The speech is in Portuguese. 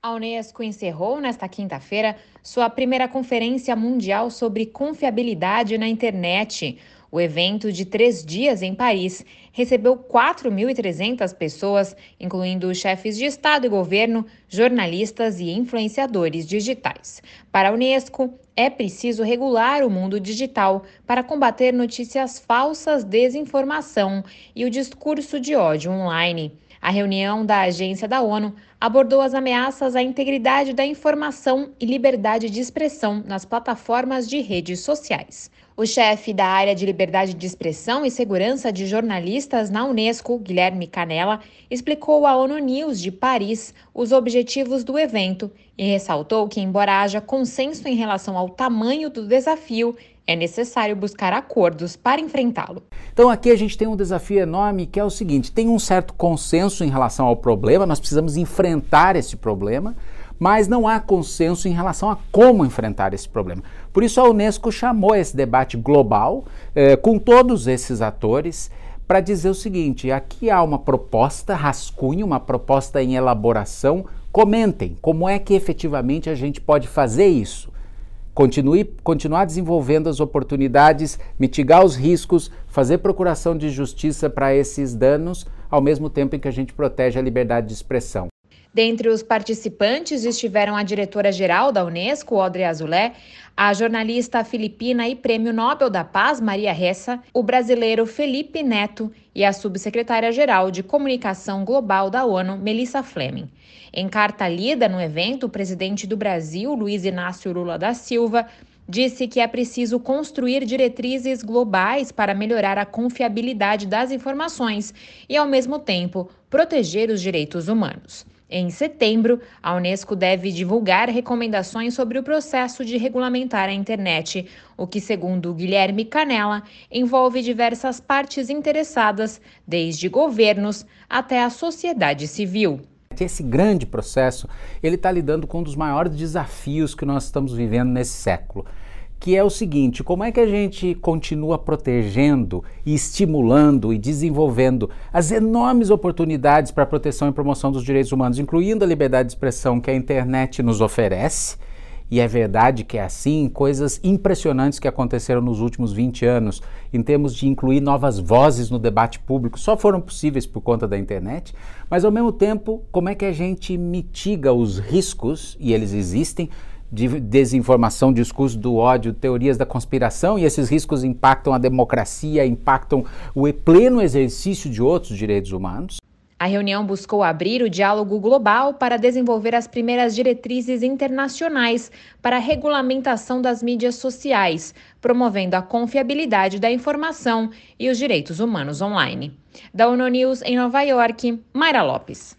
A Unesco encerrou nesta quinta-feira sua primeira conferência mundial sobre confiabilidade na internet. O evento de três dias em Paris recebeu 4.300 pessoas, incluindo chefes de Estado e governo, jornalistas e influenciadores digitais. Para a Unesco, é preciso regular o mundo digital para combater notícias falsas, desinformação e o discurso de ódio online. A reunião da agência da ONU abordou as ameaças à integridade da informação e liberdade de expressão nas plataformas de redes sociais. O chefe da área de liberdade de expressão e segurança de jornalistas na Unesco, Guilherme Canella, explicou à ONU News de Paris os objetivos do evento e ressaltou que, embora haja consenso em relação ao tamanho do desafio, é necessário buscar acordos para enfrentá-lo. Então aqui a gente tem um desafio enorme que é o seguinte: tem um certo consenso em relação ao problema, nós precisamos enfrentar esse problema, mas não há consenso em relação a como enfrentar esse problema. Por isso a Unesco chamou esse debate global eh, com todos esses atores para dizer o seguinte: aqui há uma proposta rascunho, uma proposta em elaboração. Comentem como é que efetivamente a gente pode fazer isso. Continue, continuar desenvolvendo as oportunidades, mitigar os riscos, fazer procuração de justiça para esses danos, ao mesmo tempo em que a gente protege a liberdade de expressão. Dentre os participantes estiveram a diretora-geral da Unesco, Audrey Azulé, a jornalista filipina e Prêmio Nobel da Paz, Maria Ressa, o brasileiro Felipe Neto e a subsecretária-geral de Comunicação Global da ONU, Melissa Fleming. Em carta lida no evento, o presidente do Brasil, Luiz Inácio Lula da Silva, disse que é preciso construir diretrizes globais para melhorar a confiabilidade das informações e, ao mesmo tempo, proteger os direitos humanos. Em setembro, a Unesco deve divulgar recomendações sobre o processo de regulamentar a internet, o que, segundo Guilherme Canella, envolve diversas partes interessadas, desde governos até a sociedade civil. Esse grande processo, ele está lidando com um dos maiores desafios que nós estamos vivendo nesse século que é o seguinte: como é que a gente continua protegendo e estimulando e desenvolvendo as enormes oportunidades para a proteção e promoção dos direitos humanos, incluindo a liberdade de expressão que a internet nos oferece? E é verdade que é assim, coisas impressionantes que aconteceram nos últimos 20 anos, em termos de incluir novas vozes no debate público, só foram possíveis por conta da internet, mas ao mesmo tempo, como é que a gente mitiga os riscos, e eles existem, de desinformação, discurso do ódio, teorias da conspiração, e esses riscos impactam a democracia, impactam o pleno exercício de outros direitos humanos. A reunião buscou abrir o diálogo global para desenvolver as primeiras diretrizes internacionais para a regulamentação das mídias sociais, promovendo a confiabilidade da informação e os direitos humanos online. Da ONU News em Nova York, Mayra Lopes.